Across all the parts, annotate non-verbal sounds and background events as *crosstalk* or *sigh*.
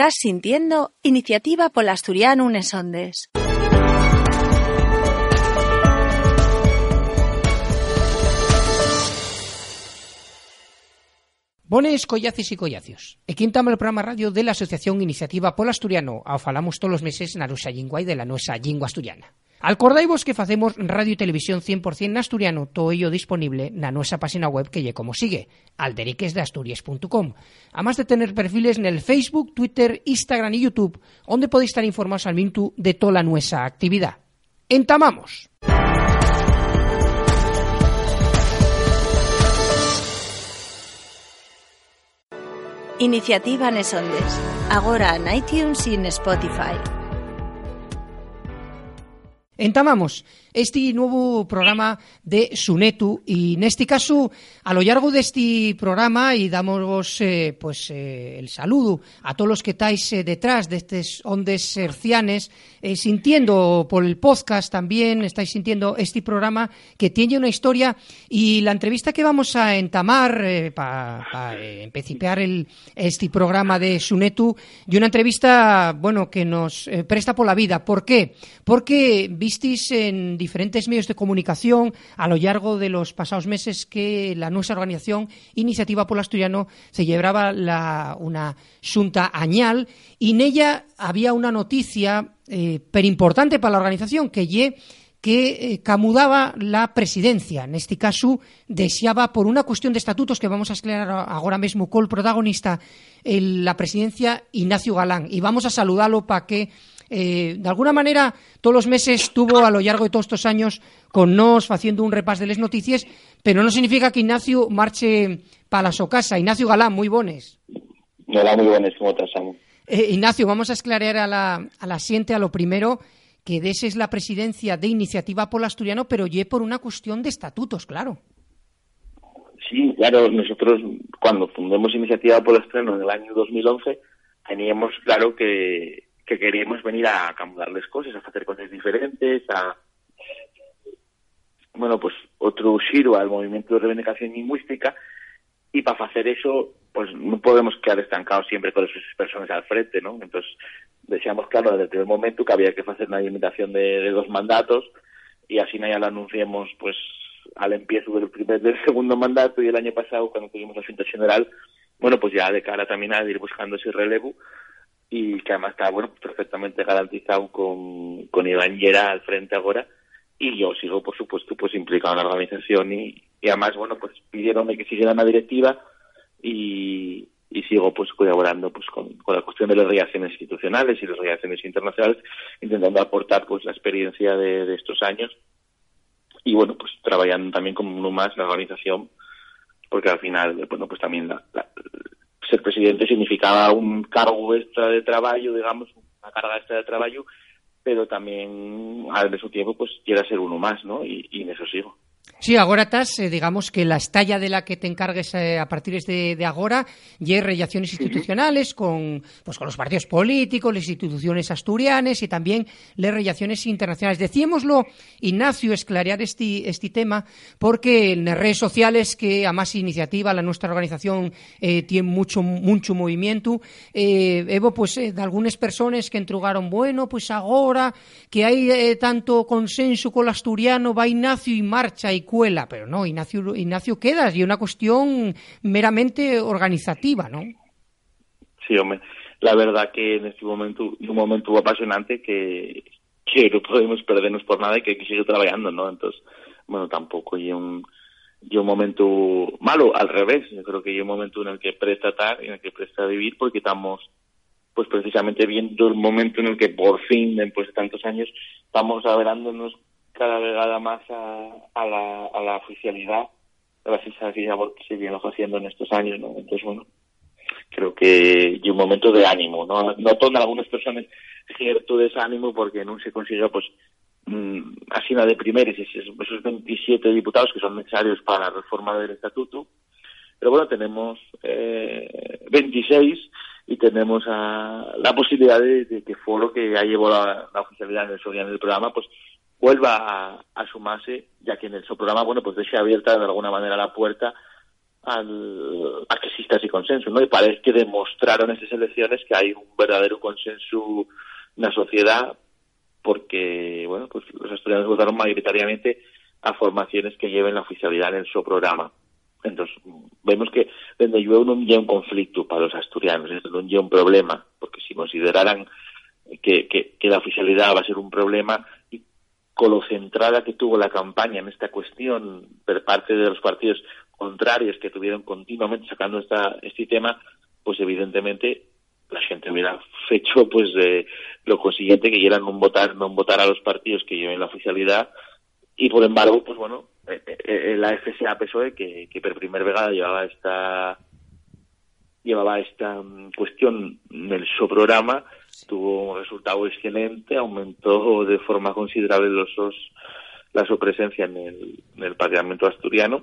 Estás sintiendo Iniciativa Polasturiano Unes Ondes. Bones, collaces y collacios. Quintamos el programa radio de la Asociación Iniciativa Polasturiano. Ao falamos todos os meses na nosa lingua de la nosa lingua asturiana. Alcordaivos que facemos radio e televisión 100% asturiano, todo ello disponible na nosa página web que lle como sigue, alderiquesdeasturias.com. Además de tener perfiles nel Facebook, Twitter, Instagram e YouTube, onde podéis estar informados al minuto de toda nuestra actividad. Entamamos! Iniciativa Nesondes. Agora en iTunes e en Spotify. Entamamos este nuevo programa de Sunetu. Y en este caso a lo largo de este programa y damos eh, pues eh, el saludo a todos los que estáis eh, detrás de estas ondas hercianes sintiendo por el podcast también estáis sintiendo este programa que tiene una historia. Y la entrevista que vamos a entamar para pa, empecipear el, este programa de Sunetu y una entrevista bueno que nos presta por la vida. ¿por qué? porque visteis en diferentes medios de comunicación a lo largo de los pasados meses que la nuestra organización Iniciativa Polo Asturiano se llevaba la, una xunta añal y en ella había una noticia eh, pero importante para la organización que que eh, camudaba la presidencia. En este caso, deseaba, por una cuestión de estatutos que vamos a aclarar ahora mismo con el protagonista, la presidencia Ignacio Galán. Y vamos a saludarlo para que eh, de alguna manera, todos los meses estuvo a lo largo de todos estos años con nos haciendo un repas de las noticias, pero no significa que Ignacio marche para su casa. Ignacio Galán, muy bones. Hola, muy buenas, ¿cómo estás, eh, Ignacio, vamos a esclarear a la, a la siente a lo primero que de esa es la presidencia de Iniciativa Polo Asturiano, pero ye por una cuestión de estatutos, claro. Sí, claro, nosotros cuando fundamos Iniciativa Polo Asturiano en el año 2011 teníamos claro que que queríamos venir a cambiarles cosas, a hacer cosas diferentes, a bueno, pues otro giro al movimiento de reivindicación lingüística y para hacer eso pues no podemos quedar estancados siempre con esas personas al frente, ¿no? Entonces decíamos claro desde el primer momento que había que hacer una limitación de, dos mandatos y así ya lo anunciamos pues al empiezo del primer del segundo mandato y el año pasado cuando tuvimos la Junta General bueno pues ya de cara también a ir buscando ese relevo y que además está bueno perfectamente garantizado con, con Iván Llera al frente ahora. Y yo sigo por supuesto pues implicado en la organización y, y además bueno pues pidieron que siguiera una directiva y, y sigo pues colaborando pues con, con, la cuestión de las relaciones institucionales y las relaciones internacionales intentando aportar pues la experiencia de, de estos años y bueno pues trabajando también como uno más la organización porque al final bueno pues también la, la, ser presidente significaba un cargo extra de trabajo, digamos, una carga extra de trabajo, pero también al mismo tiempo pues quiera ser uno más, ¿no? Y, y en eso sigo. Sí, agora estás, eh, digamos que la estalla de la que te encargues eh, a partir de, de agora y relaciones institucionales con, pues, con los partidos políticos, las instituciones asturianas y también las relaciones internacionales. Decíamoslo, Ignacio, esclarear este, este tema, porque en las redes sociales que a más iniciativa la nuestra organización eh, tiene mucho mucho movimiento, eh, Evo, pues, eh, de algunas personas que entrugaron, bueno, pues ahora que hay eh, tanto consenso con el asturiano, va Ignacio y marcha y pero no, Ignacio, Ignacio quedas y una cuestión meramente organizativa, ¿no? Sí, hombre, la verdad que en este momento, un momento apasionante que, que no podemos perdernos por nada y que hay que seguir trabajando, ¿no? Entonces, bueno, tampoco hay un, y un momento malo, al revés, yo creo que hay un momento en el que presta estar, en el que presta vivir, porque estamos pues precisamente viendo el momento en el que por fin, después de tantos años, estamos hablándonos cada vegada más a, la, oficialidad gracias a aquella labor se viene haciendo en estos años, ¿no? Entonces, bueno, creo que y un momento de ánimo, ¿no? Noto en algunas personas cierto desánimo porque no se consigue, pues, mmm, así una de primeros esos, esos 27 diputados que son necesarios para la reforma del estatuto, pero bueno, tenemos eh, 26 y tenemos a, la posibilidad de, que Foro, que ya llevó la, la oficialidad en el, en el programa, pues vuelva a, sumarse, ya que en el su programa, bueno, pues deje abierta de alguna manera la puerta al, a que exista ese consenso, ¿no? Y parece que demostraron esas elecciones que hay un verdadero consenso en la sociedad porque, bueno, pues los estudiantes votaron mayoritariamente a formaciones que lleven la oficialidad en su programa. Entonces, vemos que desde llueve no hay un conflicto para los asturianos, no hay un problema, porque si consideraran que, que, que la oficialidad va a ser un problema, con lo centrada que tuvo la campaña en esta cuestión por parte de los partidos contrarios que tuvieron continuamente sacando esta, este tema, pues evidentemente la gente hubiera hecho pues de lo consiguiente que quieran no votar no votar a los partidos que lleven la oficialidad. Y por embargo pues bueno eh, eh, eh, la FSA PSOE que, que por primera vez llevaba esta llevaba esta mm, cuestión en su programa tuvo un resultado excelente aumentó de forma considerable los la su presencia en el, en el Parlamento asturiano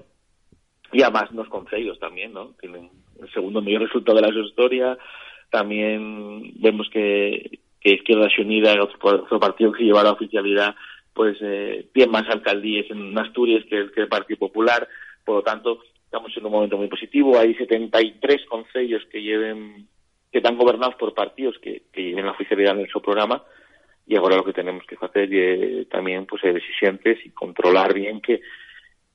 y además los consejos también, ¿no? Tienen el segundo mayor resultado de la historia. También vemos que, que Izquierda Unida, otro, partido que lleva la oficialidad, pues eh, tiene más alcaldías en Asturias que el, que Partido Popular. Por lo tanto, estamos en un momento muy positivo. Hay 73 consejos que lleven que están gobernados por partidos que, que lleven la oficialidad en su programa y ahora lo que tenemos que hacer es también pues ser exigentes y controlar bien que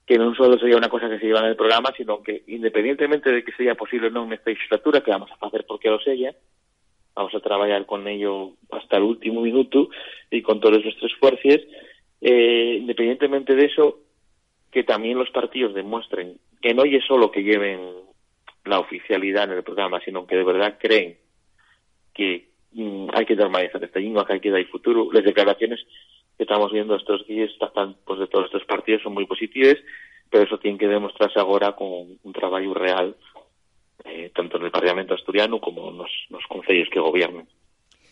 que no solo sería una cosa que se lleva en el programa, sino que independientemente de que sea posible o no esta legislatura, que vamos a hacer porque lo sea, vamos a trabajar con ello hasta el último minuto y con todos nuestros esfuerzos, eh, independientemente de eso, que también los partidos demuestren que no es solo que lleven la oficialidad en el programa, sino que de verdad creen que mm, hay que normalizar esta lengua, que hay que dar futuro. Las declaraciones que estamos viendo estos días pues, de todos estos partidos son muy positivos, pero eso tiene que demostrarse ahora con un trabajo real, eh, tanto en el Parlamento asturiano como en los, los consejos que gobiernan.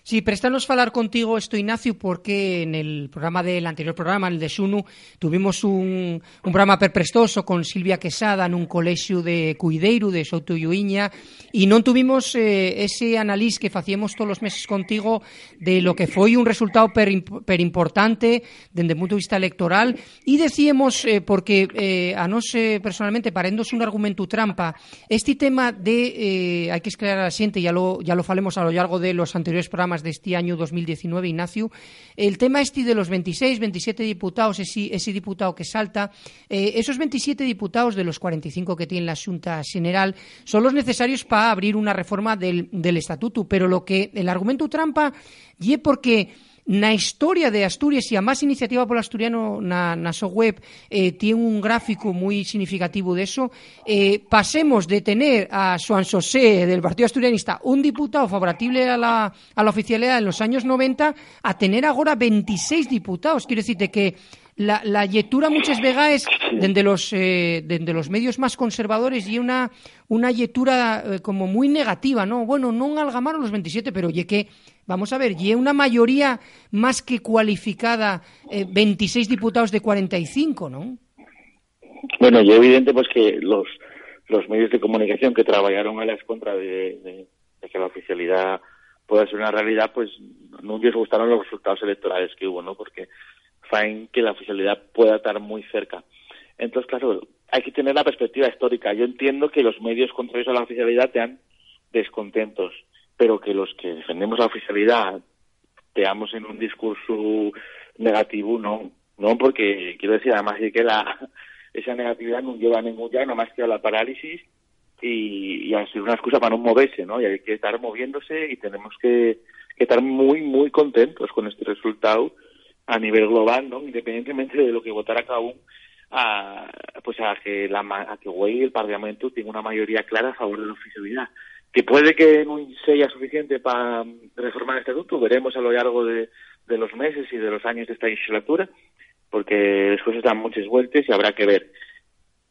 Sí, préstanos falar contigo esto, Ignacio, porque en el programa del anterior programa, el de Xunu, tuvimos un, un programa perprestoso con Silvia Quesada en un colegio de Cuideiro, de Souto Lluiña, e non tuvimos eh, ese analiz que facíamos todos os meses contigo de lo que foi un resultado per, per importante dende o punto de vista electoral e decíamos, eh, porque eh, a nos eh, personalmente parendos un argumento trampa, este tema de, eh, que esclarar a xente, ya lo, ya lo falemos a lo largo de los anteriores programas programas de este año 2019, Ignacio, el tema este de los 26, 27 diputados, ese, ese diputado que salta, eh, esos 27 diputados de los 45 que tiene la Junta General son los necesarios para abrir una reforma del, del estatuto, pero lo que el argumento trampa y porque Na historia de Asturias e a máis iniciativa polo asturiano na, web eh, tiene un gráfico moi significativo de eso. Eh, pasemos de tener a Joan Sosé del Partido Asturianista un diputado favorable a la, a la oficialidad en los años 90 a tener agora 26 diputados. Quiero decirte que la, la lectura muchas veces desde los eh, desde los medios más conservadores y una una lectura como muy negativa, ¿no? Bueno, no algamaron los 27, pero oye que vamos a ver, y una mayoría más que cualificada eh, 26 diputados de 45, ¿no? Bueno, y evidente pues que los los medios de comunicación que trabajaron a las contra de, que la oficialidad pueda ser una realidad, pues no les gustaron los resultados electorales que hubo, ¿no? Porque faen que la oficialidad pueda estar muy cerca. Entonces, claro, hay que tener la perspectiva histórica. Yo entiendo que los medios contrarios a la oficialidad te han descontentos, pero que los que defendemos la oficialidad teamos en un discurso negativo, no, no, porque quiero decir además de que la *laughs* esa negatividad no lleva a ningún ya, más que a la parálisis y, y a ser una excusa para no moverse, ¿no? Y hay que estar moviéndose y tenemos que, estar muy, muy contentos con este resultado a nivel global, ¿no? Independientemente de lo que votara cada uno, a, pues a que a que hoy el Parlamento tenga una mayoría clara a favor de la oficialidad. Que puede que no sea suficiente para reformar el estatuto, veremos a lo largo de, los meses y de los años de esta legislatura, porque después están muchas vueltas y habrá que ver.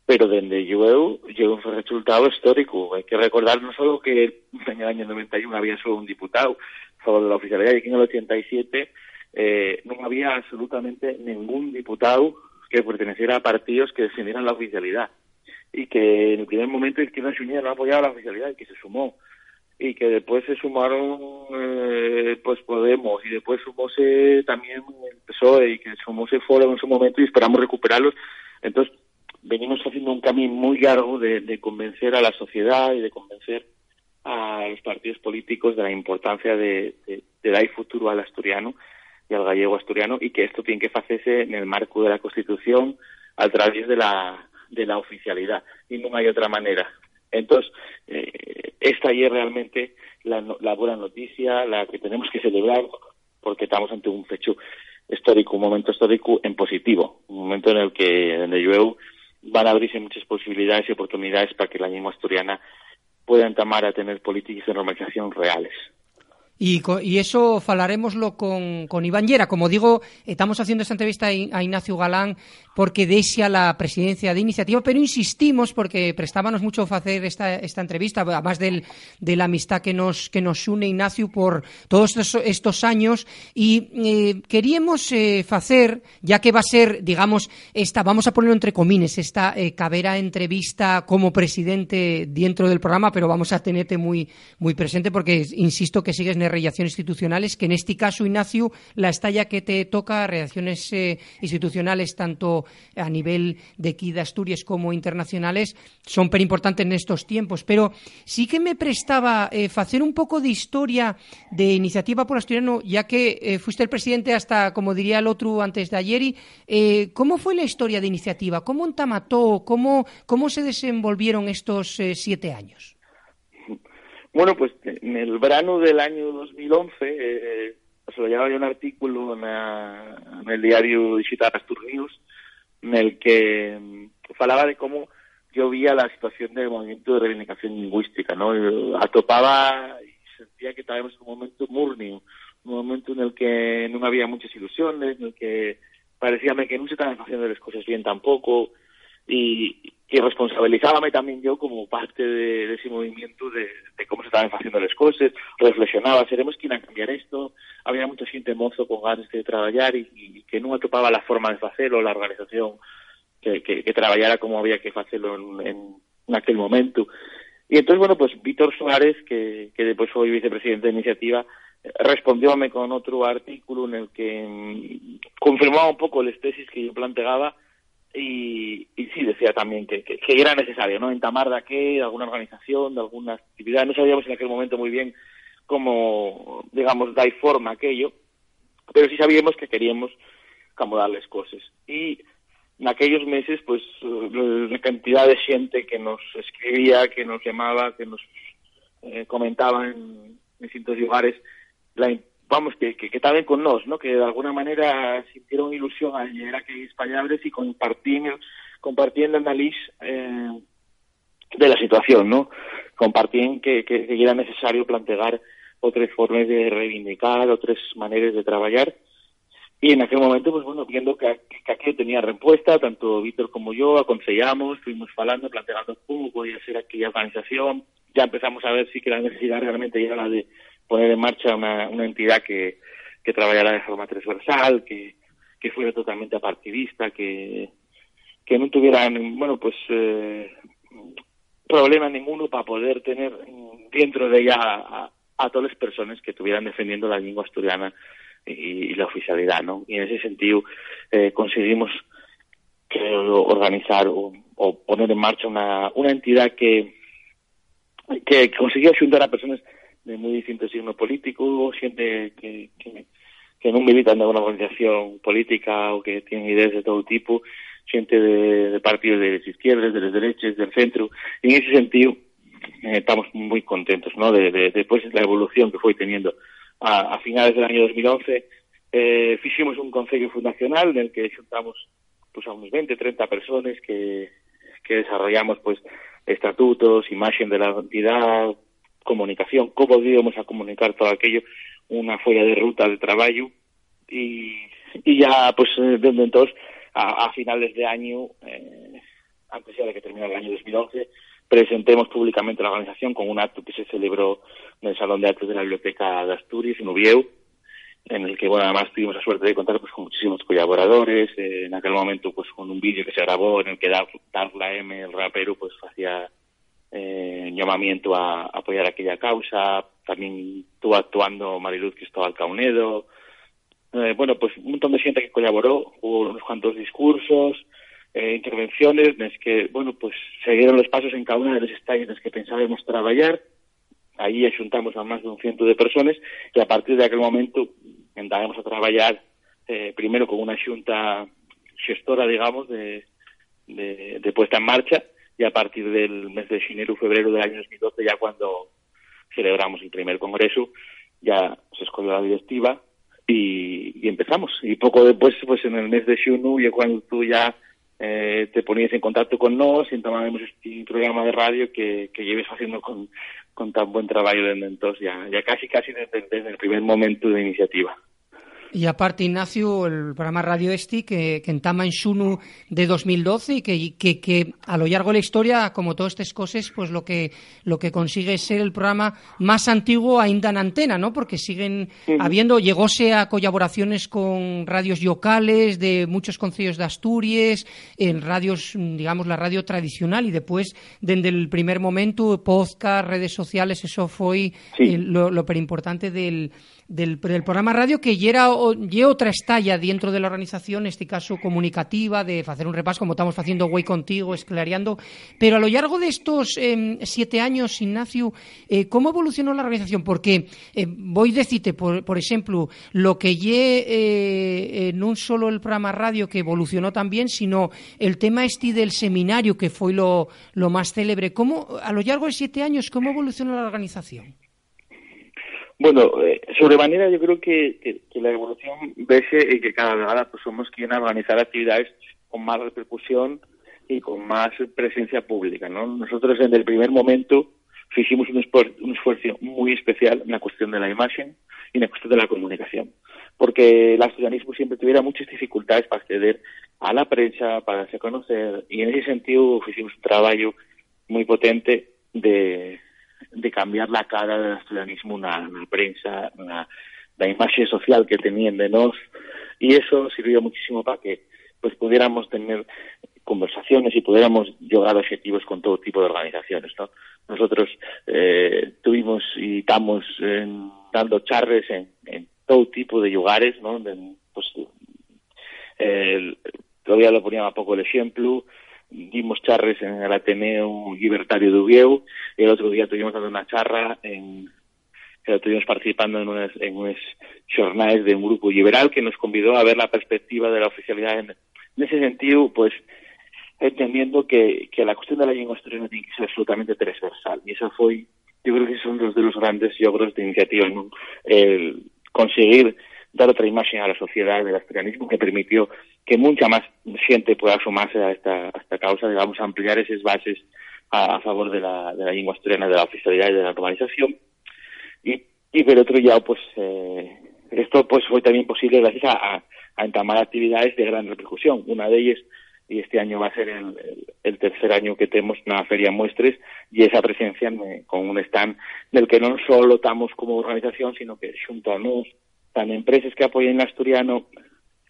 Pero desde yo llegó un resultado histórico. Hay que recordar no solo que en el año 91 había solo un diputado a de la oficialidad y aquí en el 87 eh, no había absolutamente ningún diputado que perteneciera a partidos que defendieran la oficialidad y que en el primer momento Izquierda Unida no apoyaba la oficialidad y que se sumó y que después se sumaron eh, pues Podemos y después sumóse también el PSOE y que sumóse Foro en su momento y esperamos recuperarlos. Entonces venimos haciendo un camino muy largo de, convencer a la sociedad y de convencer a los partidos políticos de la importancia de, dar futuro al asturiano y al gallego asturiano y que esto tiene que hacerse en el marco de la Constitución a través de la, de la oficialidad y no hay otra manera. Entonces, eh, esta es realmente la, la buena noticia, la que tenemos que celebrar porque estamos ante un hecho histórico, un momento histórico en positivo, un momento en el que en el van a abrirse muchas posibilidades y oportunidades para que la lengua asturiana pueda entamar a tener políticas de normalización reales. Y, y, eso falaremoslo con, con Iván Llera. Como digo, estamos haciendo esta entrevista a Ignacio Galán porque desea la presidencia de iniciativa, pero insistimos porque prestábamos mucho hacer esta, esta entrevista, además del, de la amistad que nos, que nos une Ignacio por todos estos, estos años y eh, queríamos eh, hacer, ya que va a ser, digamos, esta, vamos a ponerlo entre comines, esta eh, cabera entrevista como presidente dentro del programa, pero vamos a tenerte muy, muy presente porque insisto que sigues en relaciones institucionales, que en este caso, Ignacio, la estalla que te toca, relaciones eh, institucionales tanto a nivel de aquí de Asturias como internacionales son per importantes en estos tiempos, pero sí que me prestaba eh, hacer un poco de historia de Iniciativa por Asturiano, ya que eh, fuiste el presidente hasta, como diría el otro antes de ayer, y, ¿cómo fue la historia de Iniciativa? ¿Cómo entamató? ¿Cómo, cómo se desenvolvieron estos siete años? Bueno, pues en el verano del año 2011 eh, se lo llevaba yo un artículo en, en el diario digital Astur News en el que mm, falaba de cómo yo veía la situación del movimiento de reivindicación lingüística, ¿no? atopaba y sentía que estábamos en un momento murnio, un momento en el que no había muchas ilusiones, en el que parecíame que no se estaban haciendo las cosas bien tampoco, y, y responsabilizábame también yo como parte de, ese movimiento de, cómo se estaban haciendo las cosas, reflexionaba, seremos quien a cambiar esto, había mucha gente mozo con ganas de trabajar y, que no atopaba la forma de hacerlo, la organización que, que, trabajara como había que hacerlo en, en, aquel momento. Y entonces, bueno, pues Víctor Suárez, que, que después fue vicepresidente de iniciativa, respondióme con otro artículo en el que mm, confirmaba un poco las tesis que yo planteaba y, y sí decía también que, que, era necesario, ¿no? Entamar de aquí, de alguna organización, de alguna actividad. No sabíamos en aquel momento muy bien cómo, digamos, dar forma a aquello, pero sí sabíamos que queríamos acomodarles cosas. Y en aquellos meses, pues, la cantidad de gente que nos escribía, que nos llamaba, que nos eh, comentaba en distintos lugares, la, vamos, que, que, que con nos, ¿no? Que de alguna manera sintieron ilusión al llegar a aquellos palabras y compartir, compartiendo análisis eh, de la situación, ¿no? Compartían que, que, que, era necesario plantear otras formas de reivindicar, otras maneras de trabajar. Y en aquel momento, pues bueno, viendo que, que aquello tenía respuesta, tanto Víctor como yo aconsejamos, fuimos hablando, planteando cómo podía ser aquella organización. Ya empezamos a ver si que la necesidad realmente era la de poner en marcha una, una entidad que, que trabajara de forma transversal, que, que fuera totalmente apartidista, que, que no tuviera, bueno, pues eh, problema ninguno para poder tener dentro de ella a, todas las personas que estuvieran defendiendo la lengua asturiana y, la oficialidad, ¿no? Y en ese sentido eh, conseguimos organizar o, o, poner en marcha una, una entidad que, que conseguía juntar a personas de muy distintos signos políticos, gente que, que, no militan de una organización política o que tienen ideas de todo tipo, gente de, partidos de las izquierdas, de las derechas, del centro. Y en ese sentido, eh, estamos muy contentos, ¿no? De, de, después de la evolución que fue teniendo a, finales del año 2011, eh, un consejo fundacional en el que juntamos pues a unos 20, 30 personas que, que desarrollamos pues estatutos, imagen de la entidad, comunicación, cómo íbamos a comunicar todo aquello, una folla de ruta de trabajo y, y ya pues eh, desde entonces a, finales de año, eh, antes ya de que terminara el año 2011, presentemos públicamente la organización con un acto que se celebró en el Salón de Actos de la Biblioteca de Asturias, en Ubieu, en el que, bueno, además tuvimos la suerte de contar pues, con muchísimos colaboradores, eh, en aquel momento pues con un vídeo que se grabó en el que Darla M, el rapero, pues hacía eh, llamamiento a, apoyar aquella causa, también estuvo actuando Mariluz Cristóbal Caunedo, eh, bueno, pues un montón de gente que colaboró, hubo unos cuantos discursos, eh, intervenciones nes que, bueno, pues seguiron los pasos en cada una de las estalles nes que pensábamos traballar aí axuntamos a máis dun ciento de personas e a partir de aquel momento entramos a traballar eh, primero con unha xunta xestora, digamos, de, de, de puesta en marcha y a partir del mes de enero febrero del año 2012 ya cuando celebramos el primer congreso ya se escogió la directiva y, empezamos y poco después pues en el mes de xunu y cuando tú ya eh, te ponías en contacto con nos y tomábamos este programa de radio que, que lleves haciendo con, con tan buen trabajo desde entonces ya, ya casi casi desde, desde el primer momento de iniciativa. Y aparte, Ignacio, el programa Radio Esti, que, que entama en Xunu de 2012 y que, que, que, a lo largo de la historia, como todas estas cosas, pues lo que, lo que consigue es ser el programa más antiguo ainda en antena, ¿no? Porque siguen habiendo, llegóse a colaboraciones con radios locales de muchos concilios de Asturias, en radios, digamos, la radio tradicional y después, desde el primer momento, podcast, redes sociales, eso fue sí. eh, lo, lo importante del del, del programa radio que era lle outra estalla dentro de la organización, este caso comunicativa, de hacer un repaso como estamos haciendo Güey contigo, esclareando, pero a lo largo de estos eh, siete años, Ignacio, eh, ¿cómo evolucionó la organización? Porque eh, voy a decirte, por, por ejemplo, lo que lle eh, no solo el programa radio que evolucionó también, sino el tema este del seminario que fue lo, lo más célebre. ¿Cómo, a lo largo de siete años, cómo evolucionó la organización? Bueno, eh, sobremanera yo creo que, la evolución vese y que cada vez pues, somos quienes organizar actividades con más repercusión y con más presencia pública. ¿no? Nosotros desde el primer momento hicimos un, un esfuerzo muy especial en la cuestión de la imagen y en la cuestión de la comunicación, porque el asturianismo siempre tuviera muchas dificultades para acceder a la prensa, para hacerse conocer, y en ese sentido hicimos un trabajo muy potente de de cambiar la cara del asturianismo na, na prensa, na, la imagen social que tenían de nos, y eso sirvió muchísimo para que pues pudiéramos tener conversaciones y pudiéramos llegar a objetivos con todo tipo de organizaciones. ¿no? Nosotros eh, tuvimos y estamos dando charres en, en, todo tipo de lugares, ¿no? De, pues, eh, todavía lo ponía a poco el ejemplo, dimos charres en el Ateneo Libertario de Uvieu el otro día tuvimos dando una charra en que estuvimos participando en unas, en unas jornadas de un grupo liberal que nos convidó a ver la perspectiva de la oficialidad en, ese sentido pues entendiendo que, que la cuestión de la lengua asturiana tiene que ser absolutamente transversal y eso fue yo creo que son los de los grandes logros de iniciativa ¿no? el conseguir dar otra imagen a la sociedad del asturianismo que permitió que mucha más gente pueda sumarse a esta, a esta causa, digamos, ampliar esas bases a, favor de la, de la lengua asturiana, de la oficialidad y de la normalización. Y, y por otro lado, pues, eh, esto pues fue también posible gracias a, a entamar actividades de gran repercusión. Una de ellas, y este año va a ser el, tercer año que tenemos una feria muestres, y esa presencia me, con un stand del que no solo estamos como organización, sino que junto a nos, tan empresas que apoyen el asturiano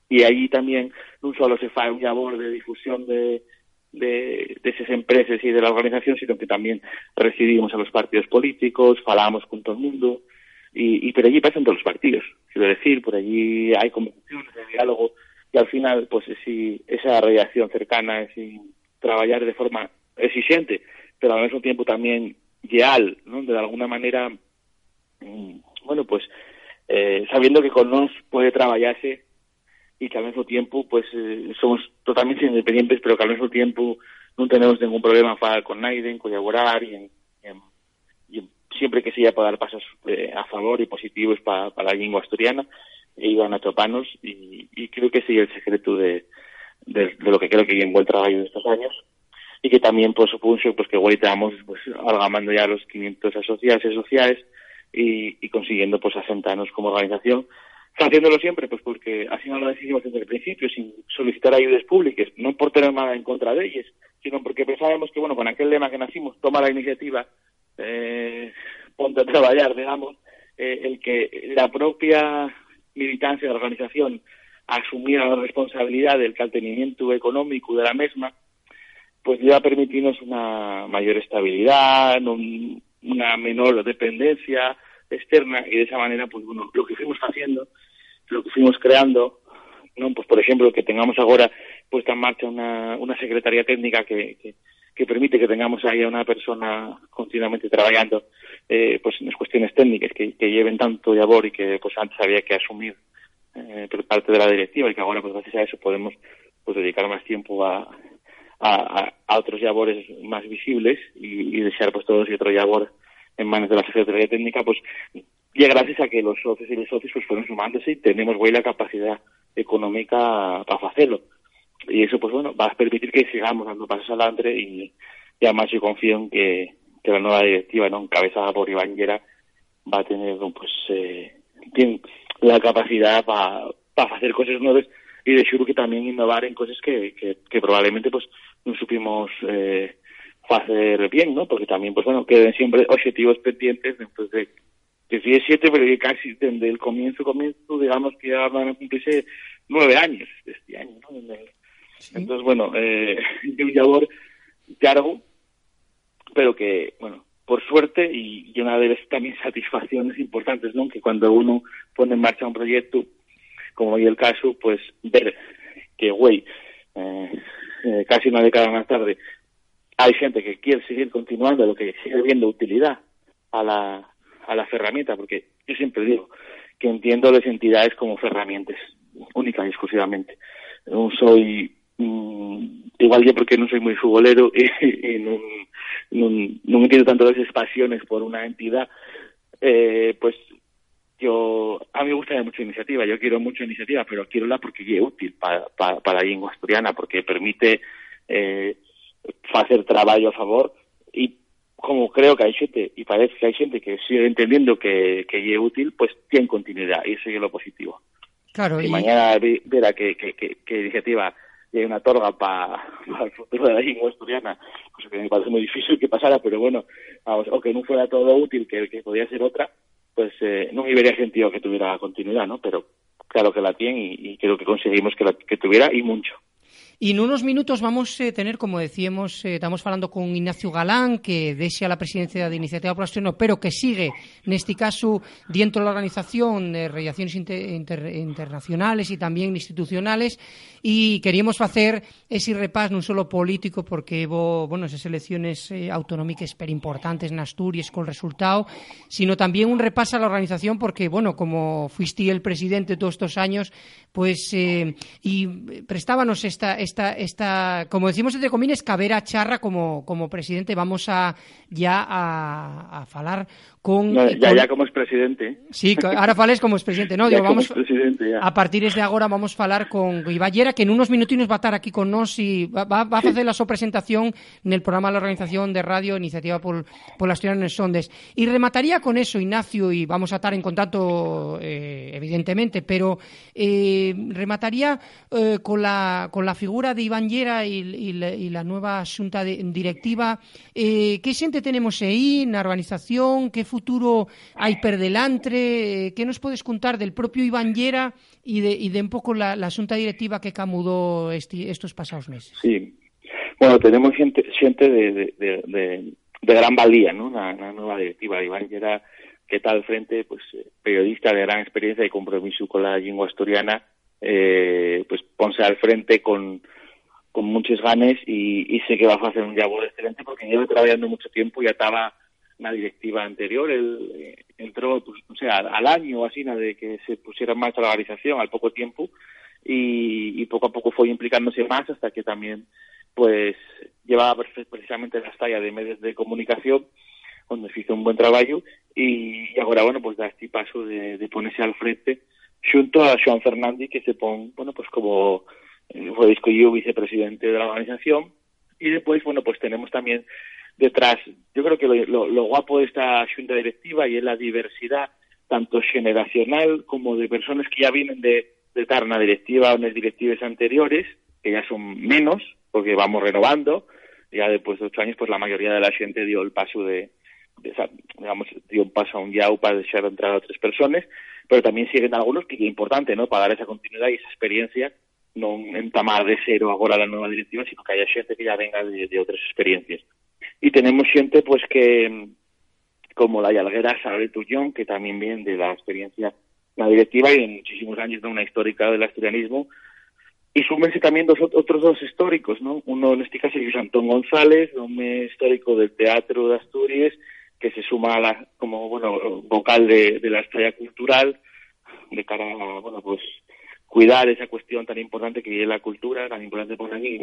y allí también non solo se fa un labor de difusión de, de, de esas empresas y de la organización, sino que también recibimos a los partidos políticos, falamos con todo el mundo, y, y por allí pasan todos los partidos, quiero decir, por allí hay conversaciones, de diálogo, y al final, pues si esa relación cercana, es trabajar de forma exigente, pero al mismo tiempo también leal, ¿no? De alguna manera, bueno, pues eh, sabiendo que con nos puede trabajarse y que al mismo tiempo pues eh, somos totalmente independientes pero que al mismo tiempo no tenemos ningún problema para con nadie en colaborar y, en, siempre que sea para dar pasos eh, a favor y positivos para, para la lengua asturiana e iban a toparnos y, y creo que ese es el secreto de, de, de, lo que creo que hay en buen trabajo de estos años y que también por supuesto pues que igual estamos pues amalgamando ya los 500 asociados y sociales y, y consiguiendo pues asentarnos como organización haciéndolo siempre pues porque así no lo decidimos desde el principio sin solicitar ayudas públicas no por tener nada en contra de ellas sino porque pensábamos que bueno con aquel lema que nacimos toma la iniciativa eh, ponte a trabajar digamos eh, el que la propia militancia de la organización asumiera la responsabilidad del caltenimiento económico de la misma pues iba a permitirnos una mayor estabilidad un, una menor dependencia externa y de esa manera pues bueno lo que fuimos haciendo lo que fuimos creando non pues por exemplo que tengamos agora puesta en marcha una, una secretaría técnica que, que, que permite que tengamos ahí a una persona continuamente trabajando eh, pues en las cuestiones técnicas que, que lleven tanto labor y que pues antes había que asumir eh, por parte de la directiva y que ahora pues gracias a eso podemos pues dedicar más tiempo a, a, a otros labores más visibles y, y desear pues todos y otro labor en manos de la Secretaría Técnica, pues y gracias a que los socios y los socios pues fueron sumándose y tenemos hoy la capacidad económica para hacerlo. Y eso pues bueno, va a permitir que sigamos dando pasos adelante y, y además yo confío en que, la nueva directiva, ¿no? encabezada por Iván Llera, va a tener pues eh, la capacidad para pa hacer cosas nuevas y de seguro que también innovar en cosas que, que, que probablemente pues no supimos eh, hacer bien, ¿no? Porque también, pues bueno, queden siempre objetivos pendientes después de que sí es siete, pero que casi desde el comienzo, comienzo, digamos que ya van a cumplirse nueve años este año, ¿no? Sí. Entonces, bueno, eh, *laughs* un labor largo, pero que, bueno, por suerte y, y una de las también satisfacciones importantes, ¿no? Que cuando uno pone en marcha un proyecto, como hoy el caso, pues ver que, güey, eh, eh, casi una década más tarde, hay gente que quiere seguir continuando, lo que sigue viendo utilidad a la, a la herramienta, porque yo siempre digo que entiendo las entidades como herramientas, únicas y exclusivamente. No soy, mmm, igual yo porque no soy muy futbolero *laughs* y, y no, no, entiendo tanto esas pasiones por una entidad, eh, pues yo a mí me gusta mucho iniciativa, yo quiero mucha iniciativa, pero quiero la porque es útil para, para, para la lengua asturiana, porque permite eh, hacer traballo a favor e como creo que hai xente e parece que hai xente que sigue entendendo que, que é útil, pues tiene continuidad e iso é lo positivo. Claro, y, y... mañana verá que, que, que, que iniciativa y hay una torga para *laughs* pa el futuro de la lengua asturiana, cosa que me parece muy difícil que pasara, pero bueno, vamos, o que no fuera todo útil, que, que podía ser otra, pues eh, no me hubiera sentido que tuviera continuidad, ¿no? Pero claro que la tiene y, y creo que conseguimos que, la, que tuviera y mucho. En unos minutos vamos eh, tener, como decíamos, eh, estamos hablando con Ignacio Galán, que desea la presidencia de Iniciativa por pero que sigue, en este caso, dentro de la organización de relaciones inter, inter, internacionales y también institucionales, y queríamos hacer ese repás non solo político, porque hubo, bueno, esas elecciones eh, autonómicas pero importantes en Asturias con resultado, sino también un repaso a la organización, porque, bueno, como fuiste el presidente todos estos años, pues, eh, y prestábanos esta esta, esta, como decimos entre comillas, cabera charra como, como presidente. Vamos a ya a, a falar con, no, ya, con... ya como presidente. Sí, ahora fales como presidente, no, *laughs* digo, vamos a partir de agora vamos falar con Iballera que en unos minutinos va a estar aquí con nos y va, va, va a facer sí. a súa presentación el programa de la organización de radio Iniciativa por, por las Ciudadanas Sondes. Y remataría con eso, Ignacio, y vamos a estar en contacto eh, evidentemente, pero eh, remataría eh, con, la, con la figura de Iván Llera y, y, y la nueva de, directiva. Eh, que xente tenemos aí na organización? Que futuro hai per delantre? Que nos podes contar del propio Iván Llera e de, e de un pouco la, la xunta directiva que camudou este, estos pasados meses? Sí. Bueno, tenemos xente, xente de, de, gran valía, ¿no? Na, na nova directiva. Iván Llera que está al frente, pues periodista de gran experiencia y compromiso con la lengua asturiana, eh, pues ponse al frente con, con muchos ganes y, y sé que va a hacer un labor excelente porque lleva trabajando mucho tiempo ya estaba una directiva anterior, él eh, entró, pues, o sea, al año o así, de que se pusiera en marcha la organización, al poco tiempo, y, y poco a poco fue implicándose más hasta que también, pues, llevaba precisamente la talla de medios de comunicación, donde se hizo un buen trabajo, y, ahora, bueno, pues da este paso de ponerse al frente, junto a Joan Fernández, que se pone, bueno, pues como eh, fue escogido vicepresidente de la organización, y después, bueno, pues tenemos también detrás, yo creo que lo, lo, lo guapo de esta junta directiva y es la diversidad, tanto generacional como de personas que ya vienen de, de la directiva o en las directivas anteriores, que ya son menos, porque vamos renovando, ya después de ocho años, pues la mayoría de la gente dio el paso de, de digamos, dio un paso a un YAU para dejar entrar a otras personas, pero también siguen algunos que es importante, ¿no?, para dar esa continuidad y esa experiencia non entamar de cero agora a nova directiva, sino que haya xente que ya venga de, de outras experiencias. E tenemos xente, pues, que como la Yalguera Sabre Tullón, que tamén viene de la experiencia na directiva y en muchísimos años de una histórica del asturianismo, y súmense también dos, otros dos históricos, ¿no? Uno en este caso es Antón González, un histórico del Teatro de Asturias, que se suma a la, como bueno vocal de, la estrella cultural de cara a bueno pues cuidar esa cuestión tan importante que es la cultura, tan importante por aquí,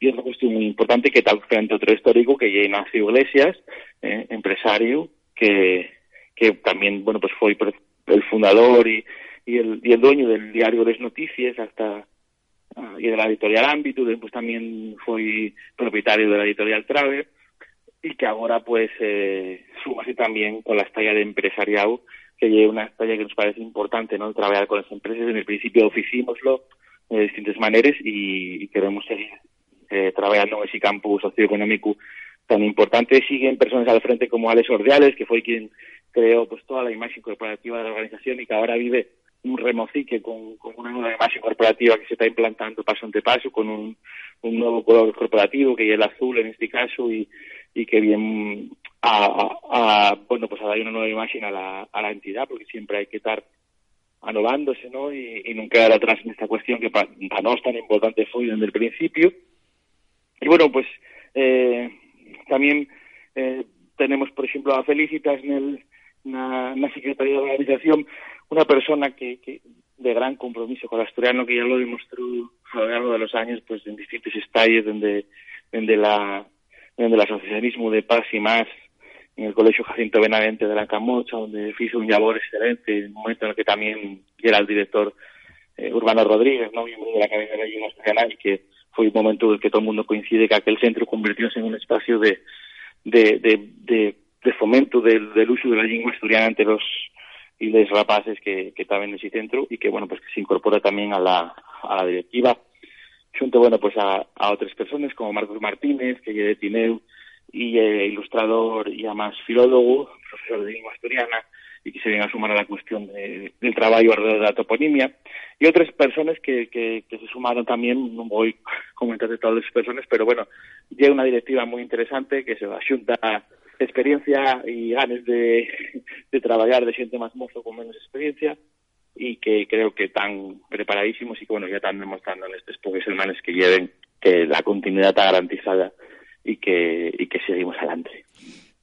y otra cuestión muy importante que tal frente a otro histórico que es Ignacio Iglesias, eh, empresario, que, que también, bueno, pues fue el fundador y, y, el, y el dueño del diario Les Noticias hasta uh, y de la editorial Ámbito, después también fue propietario de la editorial Traver, y que ahora pues eh, así también con la estalla de empresariado que lleve una talla que nos parece importante, ¿no? Trabajar con las empresas. En el principio oficímoslo de distintas maneras y, queremos seguir eh, trabajando en ese campo socioeconómico tan importante. Siguen personas al frente como Alex Ordiales, que fue quien creó pues toda la imagen corporativa de la organización y que ahora vive un remocique con, con una nueva imagen corporativa que se está implantando paso ante paso, con un, un nuevo color corporativo, que es el azul en este caso, y, y que bien a, a, bueno pues a dar una nueva imagen a la, a la entidad porque siempre hay que estar anovándose ¿no? y, y nunca quedar atrás en esta cuestión que para no es tan importante fue desde el principio y bueno pues eh, también eh, tenemos por ejemplo a Felicitas en el una secretaría de organización una persona que, que de gran compromiso con el asturiano que ya lo demostró a lo largo de los años pues en distintos estalles donde donde la donde el asociacionismo de paz y más en el Colegio Jacinto Benavente de la Camocha, donde hizo un labor excelente, en un momento en el que también era el director eh, Urbano Rodríguez, ¿no? miembro de la Academia de Asturiana, y que fue un momento en el que todo el mundo coincide que aquel centro convirtióse en un espacio de, de, de, de, fomento del, del, uso de la lengua asturiana entre los y los rapaces que, que estaban en ese centro y que bueno pues que se incorpora también a la, a la directiva junto bueno pues a, a otras personas como Marcos Martínez que de Tineu y eh, ilustrador y además filólogo, profesor de lengua asturiana, y que se viene a sumar a la cuestión de, del trabajo alrededor de la toponimia, y otras personas que, que, que se sumaron también, no voy a comentar de todas las personas, pero bueno, llega una directiva muy interesante que se va a juntar experiencia y ganas de, de trabajar de gente más mozo con menos experiencia, y que creo que están preparadísimos y que bueno, ya están demostrando en estos pocos semanas que lleven que la continuidad está garantizada y que, y que seguimos adelante.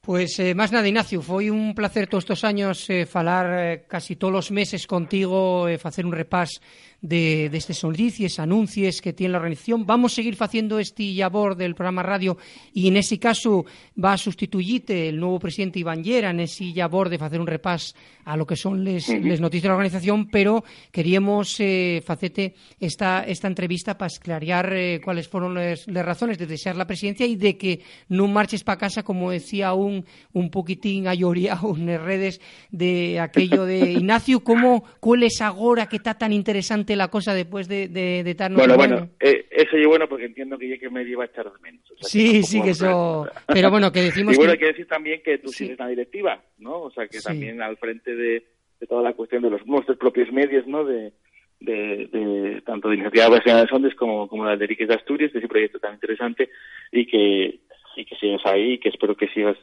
Pois, eh, máis nada, Ignacio, foi un placer todos estes años eh, falar eh, casi todos os meses contigo eh, facer un repás de, de estes noticias, anuncies que tiene la organización. Vamos a seguir facendo este labor del programa radio e en ese caso va a sustituirte el nuevo presidente Iván Llera en ese labor de facer un repás a lo que son les, les noticias de la organización, pero queríamos eh, facete esta, esta entrevista para esclarear eh, cuáles fueron les razones de desear la presidencia e de que non marches para casa, como decía un un, poquitín ayoreado en redes de aquello de *laughs* Ignacio, ¿cómo, cuál es agora que está tan interesante la cosa después de, de, de tan Bueno, bueno, eh, eso yo bueno porque entiendo que ya que me iba a echar de menos. O sea, sí, sí, que eso... *laughs* Pero bueno, que decimos y bueno, que... hay que decir también que tú sí. tienes una directiva, ¿no? O sea, que sí. también al frente de, de toda la cuestión de los nuestros propios medios, ¿no? De, de, de, tanto de Iniciativa Nacional de Sondes como, como la de Enrique de Asturias, de ese proyecto tan interesante y que, y que sigas ahí y que espero que sigas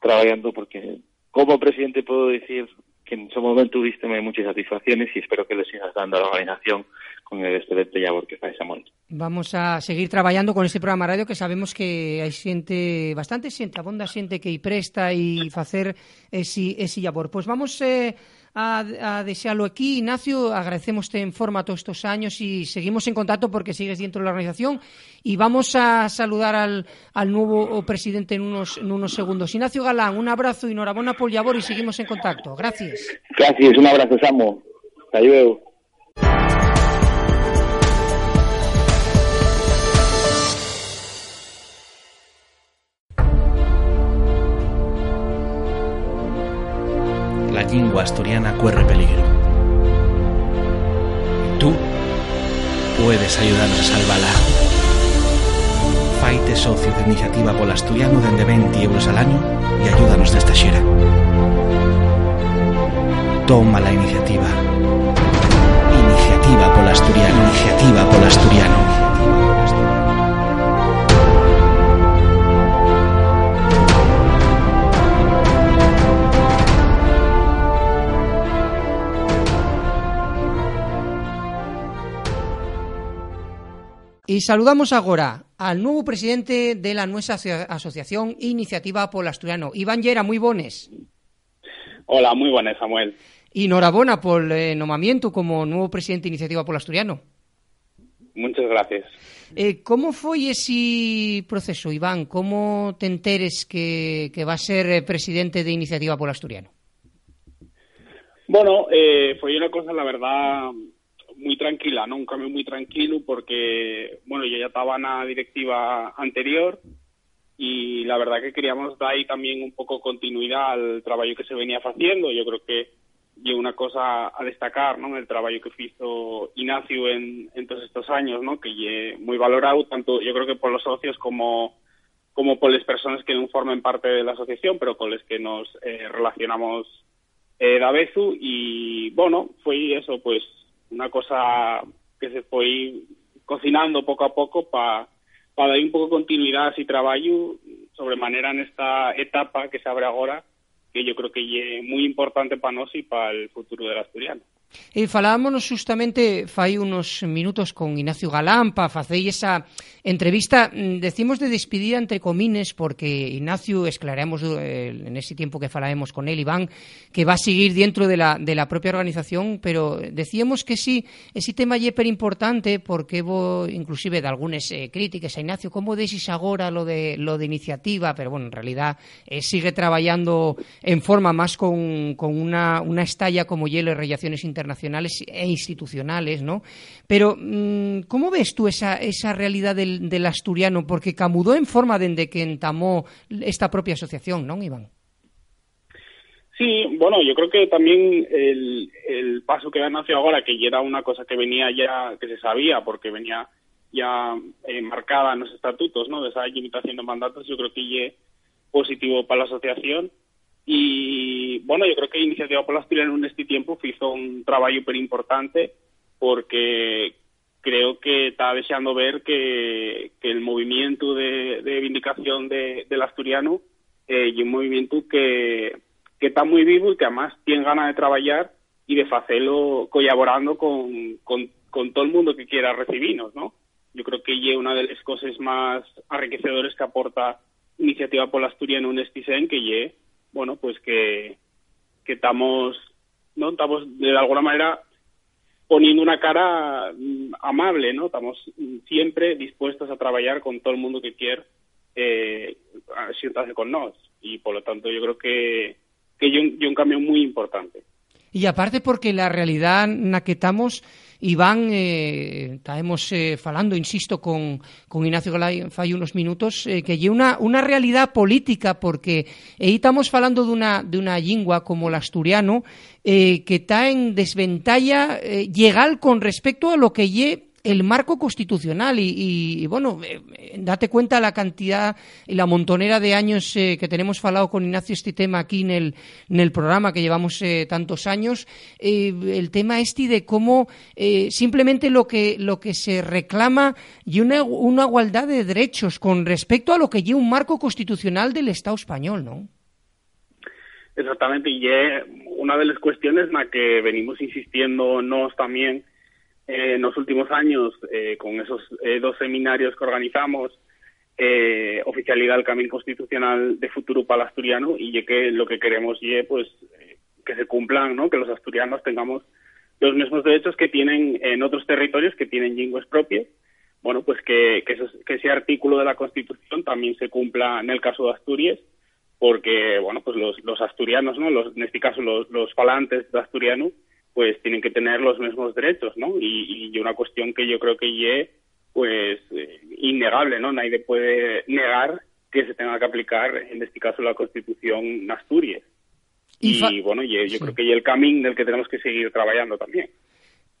trabajando porque como presidente puedo decir que en su momento tuviste muchas satisfacciones y espero que le sigas dando a la organización con el excelente labor que faz momento. Vamos a seguir traballando con este programa radio que sabemos que hai xente, bastante xente, abonda xente que presta e facer ese, ese labor. Pois vamos eh, a, a desearlo aquí. Ignacio, agradecemos en forma todos estos años y seguimos en contacto porque sigues dentro de la organización y vamos a saludar al, al nuevo presidente en unos, en unos segundos. Ignacio Galán, un abrazo y enhorabuena por labor y seguimos en contacto. Gracias. Gracias, un abrazo, Samu. Hasta luego. Lingua asturiana corre peligro. Tú puedes ayudarnos a salvarla. Faite socio de Iniciativa Pola Asturiano dende 20 euros al año e ayúdanos desta xera. Toma la iniciativa. Iniciativa Pola Asturiano. Iniciativa Pola Asturiano. Y saludamos ahora al nuevo presidente de la nuestra asociación Iniciativa Pol Asturiano, Iván Llera, muy bones. Hola, muy buenas, Samuel. Y enhorabuena por el eh, nombramiento como nuevo presidente de Iniciativa Pol Asturiano. Muchas gracias. Eh, ¿Cómo fue ese proceso, Iván? ¿Cómo te enteres que, va a ser eh, presidente de Iniciativa Pol Asturiano? Bueno, eh, fue una cosa, la verdad, muy tranquila, ¿no? Un cambio muy tranquilo porque, bueno, yo ya estaba en la directiva anterior y la verdad que queríamos dar ahí también un poco continuidad al trabajo que se venía haciendo. Yo creo que y una cosa a destacar, ¿no? El trabajo que hizo Ignacio en, todos estos años, ¿no? Que es muy valorado tanto, yo creo que por los socios como como por las personas que no formen parte de la asociación, pero con las que nos eh, relacionamos eh, Dabezu y bueno, fue eso, pues una cosa que se fue cocinando poco a poco para dar un poco de continuidad a ese trabajo sobremanera en esta etapa que se abre ahora, que yo creo que es muy importante para nosotros y para el futuro del asturiano. E falábamos justamente fai unos minutos con Ignacio Galán para facer esa entrevista, mm, decimos de despedida entre comines porque Ignacio, esclaremos eh, en ese tiempo que falaremos con él, Iván, que va a seguir dentro de la, de la propia organización, pero decíamos que sí, ese tema é importante porque inclusive de algunas eh, críticas a Ignacio, como decís agora lo de, lo de iniciativa, pero bueno, en realidad eh, sigue trabajando en forma más con, con una, una estalla como hielo de relaciones internacionales internacionales e institucionales, ¿no? Pero, mm, ¿cómo ves tú esa, esa realidad del, del asturiano? Porque camudó en forma desde que entamó esta propia asociación, ¿no, Iván? Sí, bueno, yo creo que también el, el paso que ha nacido ahora, que ya era una cosa que venía ya, que se sabía, porque venía ya eh, marcada en los estatutos, ¿no? De esa limitación de mandatos, yo creo que es positivo para la asociación y bueno, yo creo que Iniciativa por la Asturiana en este tiempo hizo un trabajo súper importante porque creo que está deseando ver que, el movimiento de, de vindicación de, del asturiano eh, y un movimiento que, que está muy vivo y que además tiene ganas de trabajar y de hacerlo colaborando con, con, todo el mundo que quiera recibirnos, ¿no? Yo creo que es una de las cosas más enriquecedoras que aporta Iniciativa por la Asturiana en este que es bueno, pues que, que estamos, ¿no? Estamos de alguna manera poniendo una cara mm, amable, ¿no? Estamos siempre dispuestos a trabajar con todo el mundo que quiere eh, sientarse con nosotros y por lo tanto yo creo que que hay un, un cambio muy importante. Y aparte porque la realidad en la que estamos Iván, eh, estábamos eh, falando, insisto, con, con Ignacio Galay fai unos minutos, eh, que hay una, una realidad política, porque aí estamos falando dunha, dunha lingua como el asturiano, eh, que está en desventaja eh, legal con respecto a lo que lle el marco constitucional y, bueno, eh, date cuenta la cantidad y la montonera de años eh, que tenemos falado con Ignacio este tema aquí en el, en el programa que llevamos eh, tantos años, el tema este de cómo simplemente lo que, lo que se reclama y una, una igualdad de derechos con respecto a lo que lleva un marco constitucional del Estado español, ¿no? Exactamente, y una de las cuestiones en la que venimos insistiendo nos también eh, en los últimos años, eh, con esos eh, dos seminarios que organizamos, oficialidad del camino constitucional de futuro para el asturiano, y que lo que queremos es pues, que se cumplan, ¿no? que los asturianos tengamos los mismos derechos que tienen en otros territorios que tienen lenguas propias. Bueno, pues que, que, ese artículo de la Constitución también se cumpla en el caso de Asturias, porque, bueno, pues los, los asturianos, ¿no? Los, en este caso los, los falantes de asturiano, pues tienen que tener los mismos derechos, ¿no? Y, y una cuestión que yo creo que es, pues, eh, innegable, ¿no? Nadie puede negar que se tenga que aplicar, en este caso, la Constitución Asturias. Y, bueno, yo, yo creo que es el camino del que tenemos que seguir trabajando también.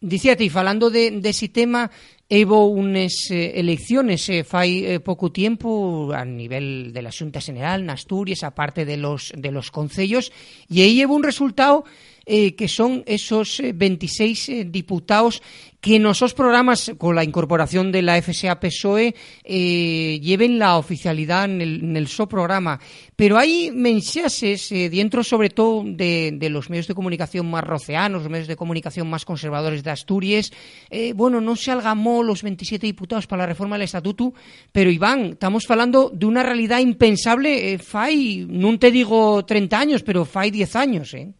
Dicíate, y falando de, de ese tema, hubo unas eh, elecciones eh, fai eh, pouco tiempo a nivel de la Xunta General en Asturias, aparte de los, de los concellos, e aí hubo un resultado eh, que son esos 26 eh, diputados que en esos programas, con la incorporación de la FSA PSOE, lleven la oficialidad en el, en so programa. Pero hay mensajes dentro, sobre todo, de, los medios de comunicación más roceanos, los medios de comunicación más conservadores de Asturias. bueno, no se algamó los 27 diputados para la reforma del Estatuto, pero Iván, estamos hablando de una realidad impensable eh, fai, no te digo 30 años, pero fai 10 años, ¿eh?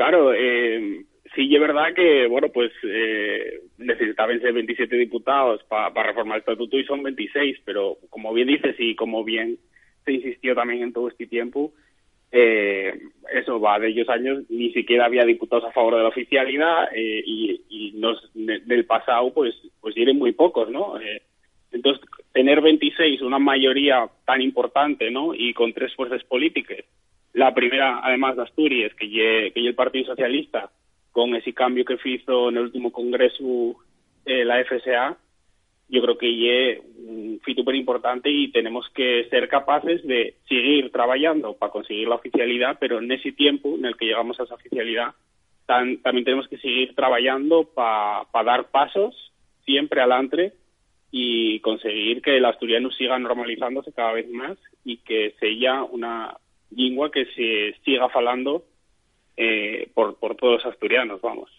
Claro, eh, sí es verdad que, bueno, pues eh, necesitaban ser 27 diputados para reformar el estatuto y son 26, pero como bien dices y como bien se insistió también en todo este tiempo, eh, eso va de ellos años, ni siquiera había diputados a favor de la oficialidad eh, y, y nos, del pasado pues pues eran muy pocos, ¿no? Eh, entonces, tener 26, una mayoría tan importante, ¿no? Y con tres fuerzas políticas, la primera, además de Asturias, que lle, el Partido Socialista, con ese cambio que hizo en el último congreso eh, la FSA, yo creo que es un fito súper importante y tenemos que ser capaces de seguir trabajando para conseguir la oficialidad, pero en ese tiempo en el que llegamos a esa oficialidad, también tenemos que seguir trabajando para dar pasos siempre adelante y conseguir que el asturiano siga normalizándose cada vez más y que sea una lengua que se siga falando eh, por, por todos los asturianos, vamos.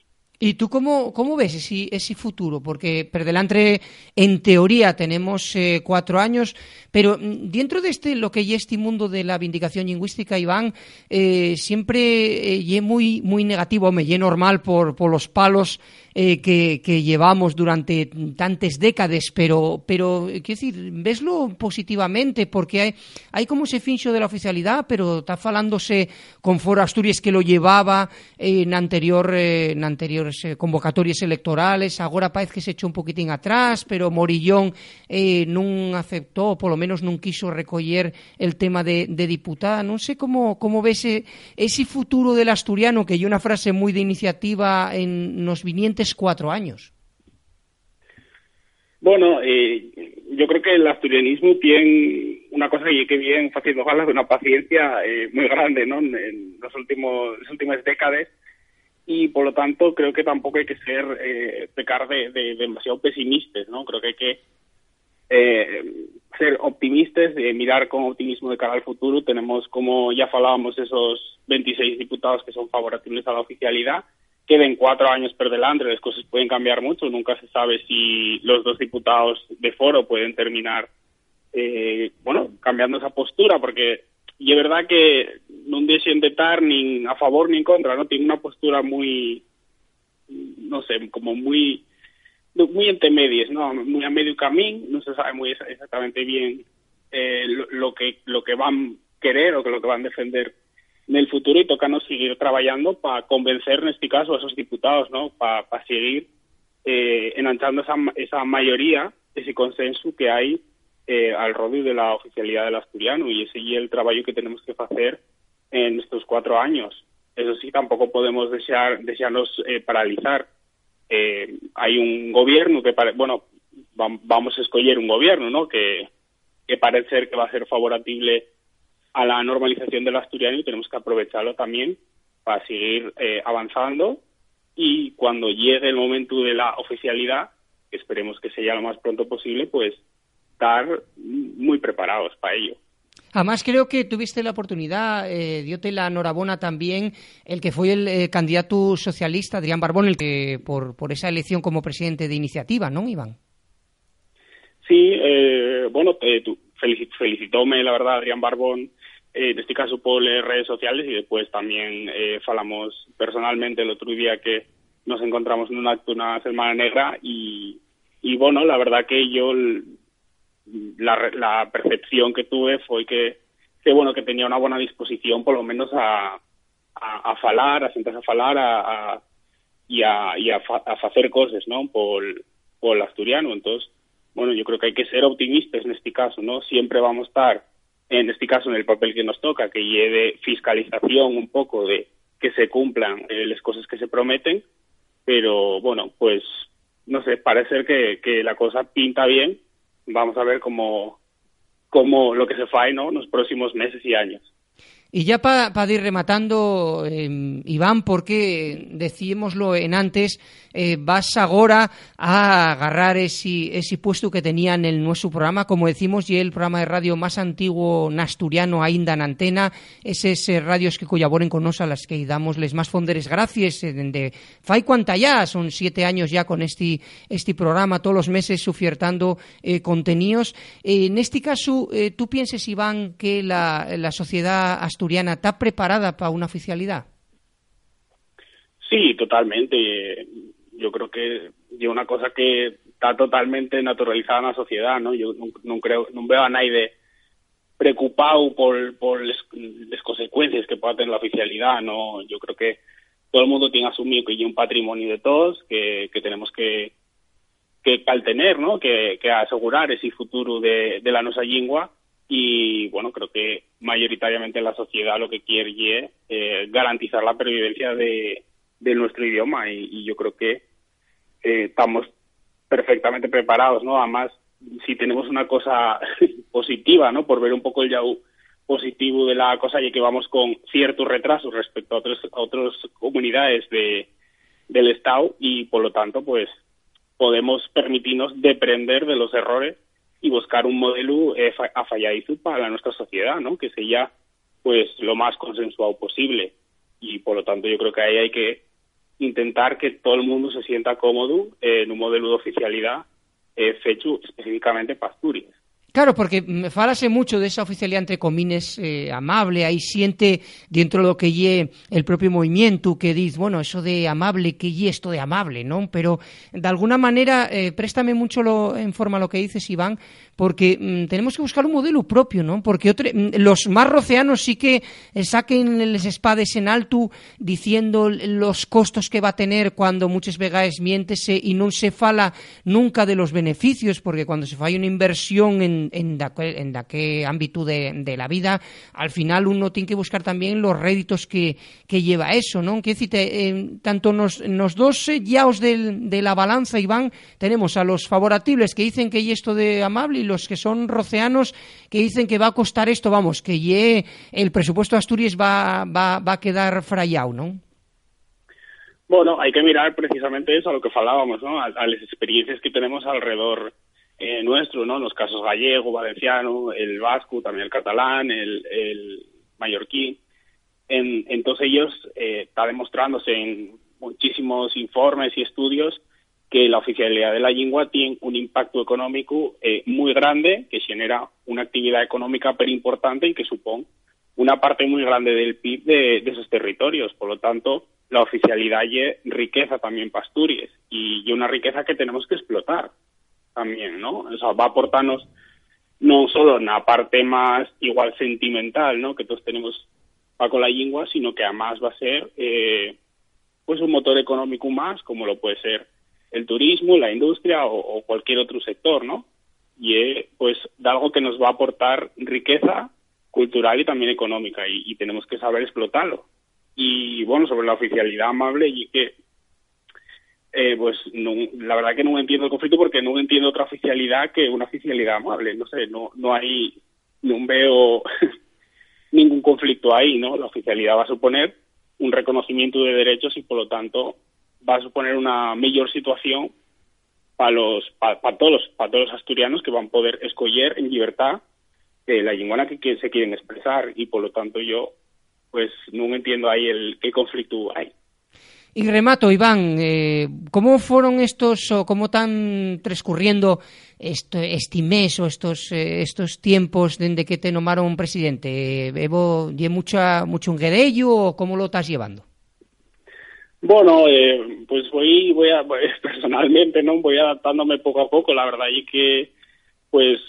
¿Y tú cómo, cómo ves ese, ese futuro? Porque per delante, en teoría, tenemos eh, cuatro años, pero mm, dentro de este, lo que es este mundo de la vindicación lingüística, Iván, eh, siempre eh, muy, muy negativo, me lleno normal por, por los palos eh, que, llevamos durante tantas décadas, pero, pero quiero decir, veslo positivamente, porque hay, hay como ese fincho de la oficialidad, pero está falándose con Foro Asturias que lo llevaba en anterior eh, en anteriores eh, convocatorias electorales, agora parece que se echó un poquitín atrás, pero Morillón eh, non aceptó, por lo menos non quiso recoller el tema de, diputada. Non sei como, como ves ese, ese futuro del asturiano, que hay una frase muy de iniciativa en nos vinientes cuatro años. Bueno, eh, yo creo que el asturianismo tiene una cosa que, bien haciendo galas de una paciencia eh, muy grande ¿no? en los últimos, las últimas décadas y por lo tanto creo que tampoco hay que ser eh, pecar de, de, demasiado pesimistas, ¿no? Creo que hay que eh, ser optimistas, de mirar con optimismo de cara al futuro. Tenemos, como ya falábamos, esos 26 diputados que son favorables a la oficialidad queden cuatro años por delante, las cosas pueden cambiar mucho, nunca se sabe si los dos diputados de foro pueden terminar, eh, bueno, cambiando esa postura, porque y es verdad que no dejen de estar ni a favor ni en contra, ¿no? Tiene una postura muy, no sé, como muy, muy entre medias, ¿no? Muy a medio camino, no se sabe muy exactamente bien eh, lo, que lo que van querer o lo que van a defender en el futuro y toca nos seguir trabajando para convencer en este caso a esos diputados, ¿no? Para seguir eh, enanchando esa, esa mayoría, ese consenso que hay eh, al rodeo de la oficialidad del asturiano y ese es el trabajo que tenemos que hacer en estos cuatro años. Eso sí, tampoco podemos desear, desearnos eh, paralizar. Eh, hay un gobierno que, bueno, vamos a escoger un gobierno, ¿no? Que, que parece ser que va a ser favorable a la normalización del asturiano y tenemos que aprovecharlo también para seguir eh, avanzando y cuando llegue el momento de la oficialidad, que esperemos que sea lo más pronto posible, pues estar muy preparados para ello. Además, creo que tuviste la oportunidad, eh, diote la enhorabuena también, el que fue el eh, candidato socialista, Adrián Barbón, el que por, por esa elección como presidente de iniciativa, ¿no, Iván? Sí, eh, bueno, eh, felicitóme, la verdad, Adrián Barbón, eh, en este caso por redes sociales y después también eh, falamos personalmente el otro día que nos encontramos en un acto una semana negra y, y bueno, la verdad que yo la, la percepción que tuve fue que, que bueno, que tenía una buena disposición por lo menos a, a, a falar, a sentarse a falar a, a, y a, y a, a hacer cosas, ¿no? Por, por el asturiano. Entonces, bueno, yo creo que hay que ser optimistas en este caso, ¿no? Siempre vamos a estar en este caso en el papel que nos toca, que lleve fiscalización un poco de que se cumplan eh, las cosas que se prometen, pero bueno, pues no sé, parece que, que la cosa pinta bien, vamos a ver cómo, cómo lo que se fae ¿no? en los próximos meses y años. Y ya para ir rematando, eh, Iván, porque decímoslo en antes, eh, vas ahora a agarrar ese, ese puesto que tenía en nuestro programa, como decimos, y el programa de radio más antiguo nasturiano ainda en antena, esos radios que colaboren con nosotros, a las que damos les más fonderes gracias, eh, de fai cuanta ya, son siete años ya con este, este programa, todos los meses sufiertando eh, contenidos. en este caso, ¿tú piensas, Iván, que la, la sociedad asturiana está preparada para una oficialidad? Sí, totalmente. Yo creo que es una cosa que está totalmente naturalizada en la sociedad, ¿no? Yo no, veo a nadie preocupado por, por las consecuencias que pueda tener la oficialidad, ¿no? Yo creo que todo el mundo tiene asumido que hay un patrimonio de todos, que, que tenemos que, que tener, ¿no? Que, que asegurar ese futuro de, de la nuestra lengua y bueno, creo que mayoritariamente la sociedad lo que quiere es eh, garantizar la pervivencia de, de nuestro idioma y, yo creo que eh, estamos perfectamente preparados, ¿no? Además, si tenemos una cosa *laughs* positiva, ¿no? Por ver un poco el yahoo positivo de la cosa y que vamos con cierto retraso respecto a otras a otras comunidades de, del Estado y por lo tanto pues podemos permitirnos deprender de los errores y buscar un modelo eh, afalladizo para nuestra sociedad, ¿no? Que sea pues lo más consensuado posible y por lo tanto yo creo que ahí hay que intentar que todo el mundo se sienta cómodo en un modelo de oficialidad eh, hecho específicamente para Asturias. Claro, porque falase mucho de esa oficialidad entre comines eh, amable, ahí siente dentro de lo que lle el propio movimiento que dice, bueno, eso de amable, que lle esto de amable, ¿no? Pero de alguna manera, eh, préstame mucho lo, en forma lo que dices, Iván, porque mm, tenemos que buscar un modelo propio, ¿no? Porque mm, los más roceanos sí que eh, saquen les espades en alto diciendo los costos que va a tener cuando muchas veces miéntese y no se fala nunca de los beneficios, porque cuando se falla una inversión en en, en, qué ámbito de, la vida, al final uno tiene que buscar también los réditos que, lleva eso, ¿no? Que decir, eh, tanto nos, nos dos yaos de la balanza, Iván, tenemos a los favorables que dicen que y esto de amable y los que son roceanos que dicen que va a costar esto, vamos, que ye, el presupuesto de Asturias va, va, va a quedar frayado, ¿no? Bueno, hay que mirar precisamente eso, a lo que hablábamos, ¿no? a, las experiencias que tenemos alrededor eh, nuestro, ¿no? Los casos gallego, valenciano, el vasco, también el catalán, el, el mallorquín. En, entonces ellos eh, está demostrándose en muchísimos informes y estudios que la oficialidad de la lengua tiene un impacto económico eh, muy grande, que genera una actividad económica pero importante y que supone una parte muy grande del PIB de, esos territorios. Por lo tanto, la oficialidad es riqueza también para y, y una riqueza que tenemos que explotar también, ¿no? O sea, va a aportarnos no solo en la parte más igual sentimental, ¿no? Que todos tenemos para con la lengua, sino que además va a ser eh, pues un motor económico más, como lo puede ser el turismo, la industria o, cualquier otro sector, ¿no? Y eh, pues de algo que nos va a aportar riqueza cultural y también económica y, tenemos que saber explotarlo. Y bueno, sobre la oficialidad amable y que eh, pues no, la verdad que no entiendo el conflicto porque no entiendo otra oficialidad que una oficialidad amable. No sé, no, no hay, no veo *laughs* ningún conflicto ahí, ¿no? La oficialidad va a suponer un reconocimiento de derechos y por lo tanto va a suponer una mejor situación para los para, todos para todos los asturianos que van a poder escoger en libertad eh, la lengua que, se quieren expresar y por lo tanto yo pues no entiendo ahí el qué conflicto hay. Y remato, Iván, eh, ¿cómo fueron estos o cómo están transcurriendo este mes o estos eh, estos tiempos desde que te nombraron presidente? ¿Evo y mucha mucho un o cómo lo estás llevando? Bueno, eh, pues voy voy a *laughs* personalmente no voy adaptándome poco a poco, la verdad y que pues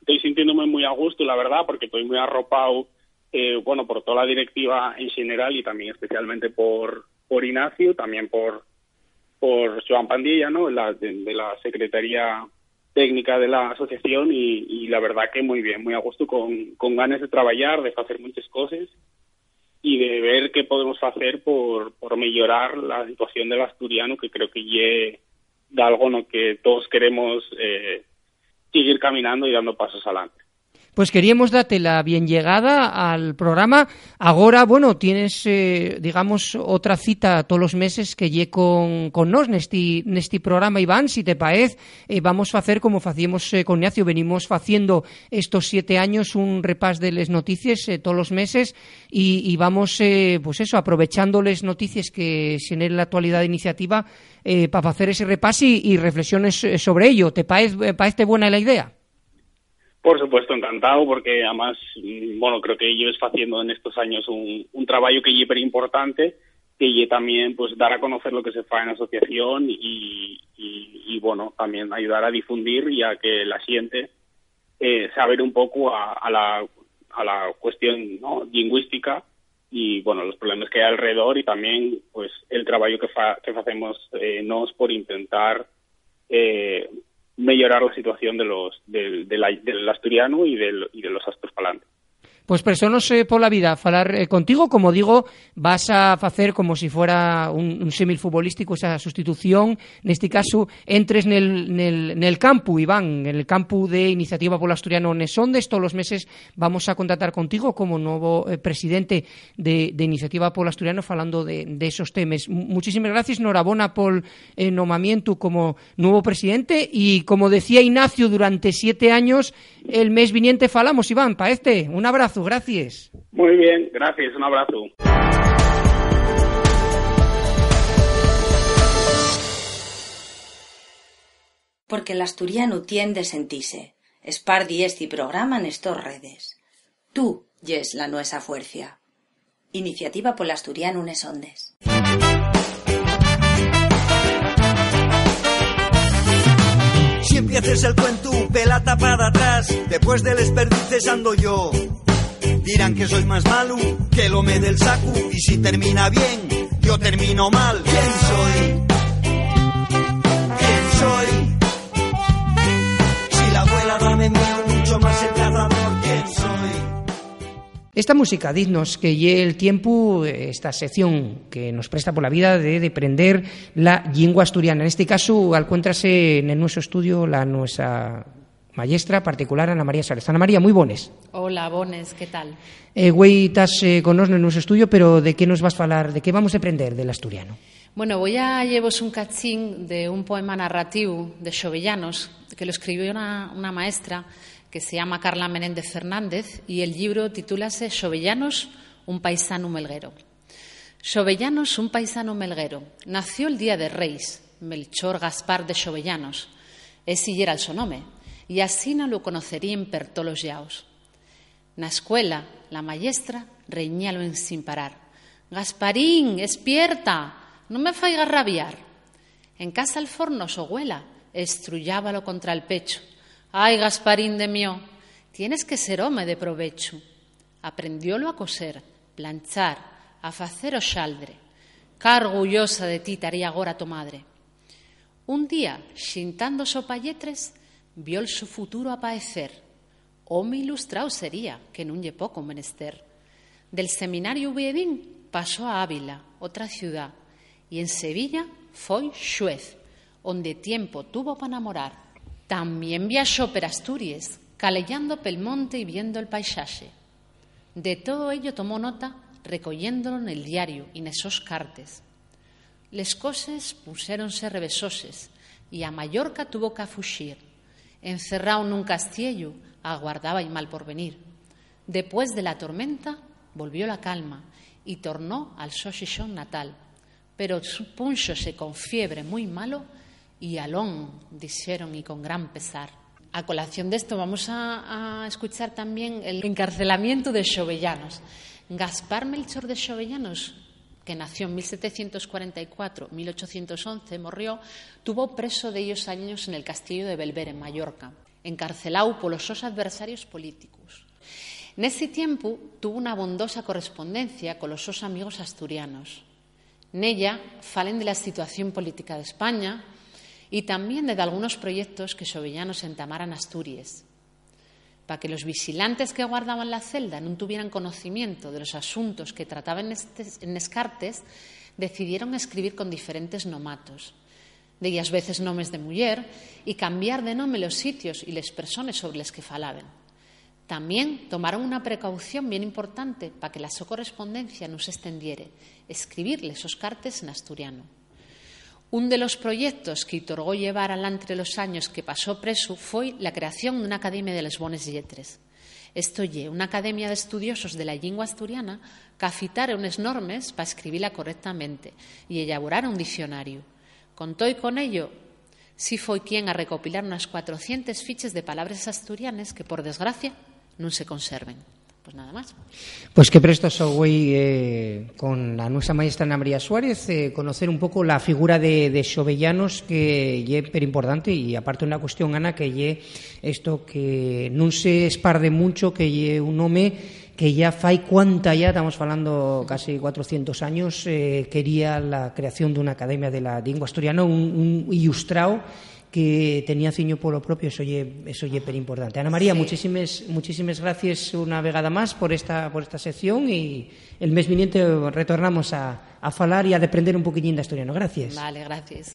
estoy sintiéndome muy a gusto, la verdad, porque estoy muy arropado eh, bueno, por toda la directiva en general y también especialmente por por Ignacio, también por, por Joan Pandilla, ¿no? La, de, la Secretaría Técnica de la asociación y, la verdad que muy bien, muy a gusto, con, con ganas de trabajar, de hacer muchas cosas y de ver qué podemos hacer por, por mejorar la situación del asturiano, que creo que es de algo en lo que todos queremos eh, seguir caminando y dando pasos adelante. Pues queríamos darte la bien llegada al programa. Ahora, bueno, tienes, eh, digamos, otra cita todos los meses que lle con, con nos nesti, nesti programa, Iván, si te parece, eh, vamos a hacer como facíamos eh, con Ignacio, venimos haciendo estos siete años un repas de las noticias eh, todos los meses y, y vamos, eh, pues eso, aprovechando las noticias que se en la actualidad de iniciativa para hacer ese repas y, y reflexiones sobre ello. ¿Te parece, parece buena la idea? Por supuesto, encantado, porque además, mm, bueno, creo que lleves haciendo en estos años un, trabajo que es hiper importante, que lle también pues dar a conocer lo que se fa en la asociación y, y, y, bueno, también ayudar a difundir y a que la gente eh, saber un poco a, a, la, a la cuestión ¿no? lingüística y bueno, los problemas que hay alrededor y también pues el trabajo que, fa, que hacemos eh, nos por intentar eh, mejorar la situación de los del, del, del asturiano y, del, y de los astrofalantes. Pues personas eh, por la vida, falar eh, contigo, como digo, vas a hacer como si fuera un, un futbolístico esa sustitución, neste caso entres nel, nel, nel campo, Iván, en el campo de Iniciativa Polo Asturiano. Nesondes, todos los meses vamos a contactar contigo como nuevo eh, presidente de, de Iniciativa Polo Asturiano falando de, de esos temas. Muchísimas gracias, Norabona, por el nomamiento como nuevo presidente. Y como decía Ignacio, durante siete años, el mes viniente falamos, Iván, para este, un abrazo gracias. Muy bien, gracias, un abrazo. Porque el asturiano tiende a sentirse. Espardi este programa en estos redes. Tú yes la nuesa fuerza. Iniciativa por el asturiano unes ondes. Empieces el cuento, pelata para atrás, después del desperdices ando yo. Dirán que soy más malo que lo me del saco y si termina bien, yo termino mal. ¿Quién soy? ¿Quién soy? Si la abuela dame mucho más el cazador, ¿quién soy? Esta música, dignos que lle el tiempo, esta sección que nos presta por la vida de deprender la lengua asturiana. En este caso, encuéntrase en nuestro estudio la nuestra maestra particular Ana María Sárez. Ana María, muy bones. Hola, bones, ¿qué tal? Eh, güey, estás eh, con nosotros en nuestro estudio, pero ¿de qué nos vas a hablar? ¿De qué vamos a aprender del asturiano? Bueno, voy a llevos un cachín de un poema narrativo de Xovellanos que lo escribió una, una maestra que se llama Carla Menéndez Fernández y el libro titúlase Xovellanos, un paisano melguero. Xovellanos, un paisano melguero, nació el día de Reis, Melchor Gaspar de Xovellanos. Ese era el sonome, y así no lo conocerían per todos los yaos. Na escuela, la maestra reñíalo en sin parar. Gasparín, espierta, no me faigas rabiar. En casa al forno su abuela estrullábalo contra el pecho. Ay, Gasparín de mío, tienes que ser home de provecho. Aprendiólo a coser, planchar, a facer o xaldre. Orgullosa de ti taría agora tu madre. Un día, xintando sopalletres, vio el su futuro apaecer. Home ilustrado sería, que nun lle poco menester. Del seminario Ubiedín pasó a Ávila, otra ciudad, y en Sevilla foi xuez, onde tiempo tuvo para enamorar. También viajó per Asturias, calellando pel monte y viendo el paisaje. De todo ello tomó nota, recogiéndolo en el diario y en esos cartes. Les coses puséronse revesoses, y a Mallorca tuvo que fuxir. Encerrado nun castiello, aguardaba y mal por venir. Después de la tormenta, volvió la calma y tornó al Xoxixón natal. Pero punxose con fiebre muy malo y alón, dijeron y con gran pesar. A colación de esto vamos a, escuchar también el encarcelamiento de Xovellanos. Gaspar Melchor de Xovellanos, que nació en 1744-1811, murió, tuvo preso de ellos años en el castillo de Belver, en Mallorca, encarcelado por los sus adversarios políticos. En ese tiempo tuvo una bondosa correspondencia con los sus amigos asturianos. En ella falen de la situación política de España y también de algunos proyectos que Xovellanos entamaran Asturias para que los vigilantes que guardaban la celda no tuvieran conocimiento de los asuntos que trataban en Escartes, decidieron escribir con diferentes nomatos, de ellas veces nomes de mujer, y cambiar de nombre los sitios y las personas sobre los que falaban. También tomaron una precaución bien importante para que la su correspondencia no se extendiere, escribirle esos cartes en asturiano. Un de los proyectos que otorgó llevar adelante los años que pasó preso fue la creación de una Academia de les Bones Lletres. Esto lle una academia de estudiosos de la lengua asturiana que afitara unas normas para escribirla correctamente y elaborar un diccionario. Contó y con ello sí fue quien a recopilar unas 400 fiches de palabras asturianas que, por desgracia, no se conserven. Pues nada más. Pues que presto soy eh, con la nuestra maestra Ana María Suárez eh, conocer un poco la figura de, de que es pero importante y aparte una cuestión Ana que lle esto que no se esparde mucho que lle un home que ya fai cuanta ya, estamos hablando casi 400 años, eh, quería la creación de una academia de la lengua asturiana, un ilustrado que tenía ciño polo propio, eso lle, eso lle per importante. Ana María, sí. muchísimas, muchísimas gracias una vegada más por esta, por esta sección y el mes viniente retornamos a, a falar y a deprender un poquillín de asturiano. Gracias. Vale, gracias.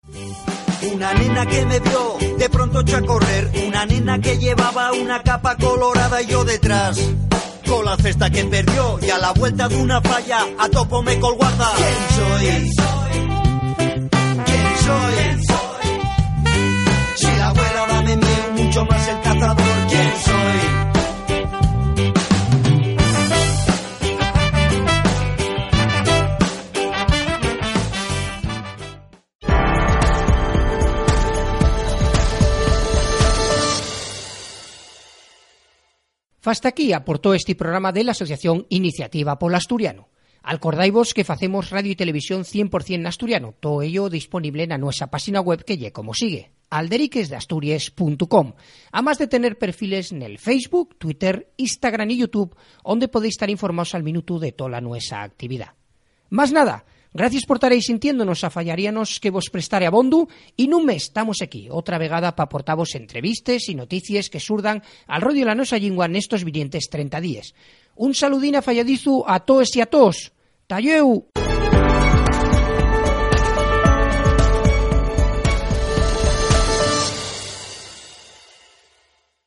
Una nena que me vio de pronto echó a correr, una nena que llevaba una capa colorada y yo detrás. Con la cesta que perdió y a la vuelta de una falla a topo me colguarda. ¿Quién soy? ¿Quién soy? ¿Quién soy? Si mucho el cazador, ¿quién soy? Hasta aquí aportó este programa de la Asociación Iniciativa Polo Asturiano. Acordaivos que facemos radio y televisión 100% asturiano, todo ello disponible en nuestra página web que lle como sigue, alderiquesdeasturias.com, además de tener perfiles en el Facebook, Twitter, Instagram y YouTube, donde podéis estar informados al minuto de toda nuestra actividad. Más nada, gracias por estaréis sintiéndonos a fallarianos que vos prestare a bondu y nun mes estamos aquí, otra vegada pa aportavos entrevistes y noticias que surdan al rollo de la nosa lingua nestos vinientes 30 días. Un saludín a falladizu a todos y a todos. Talleu!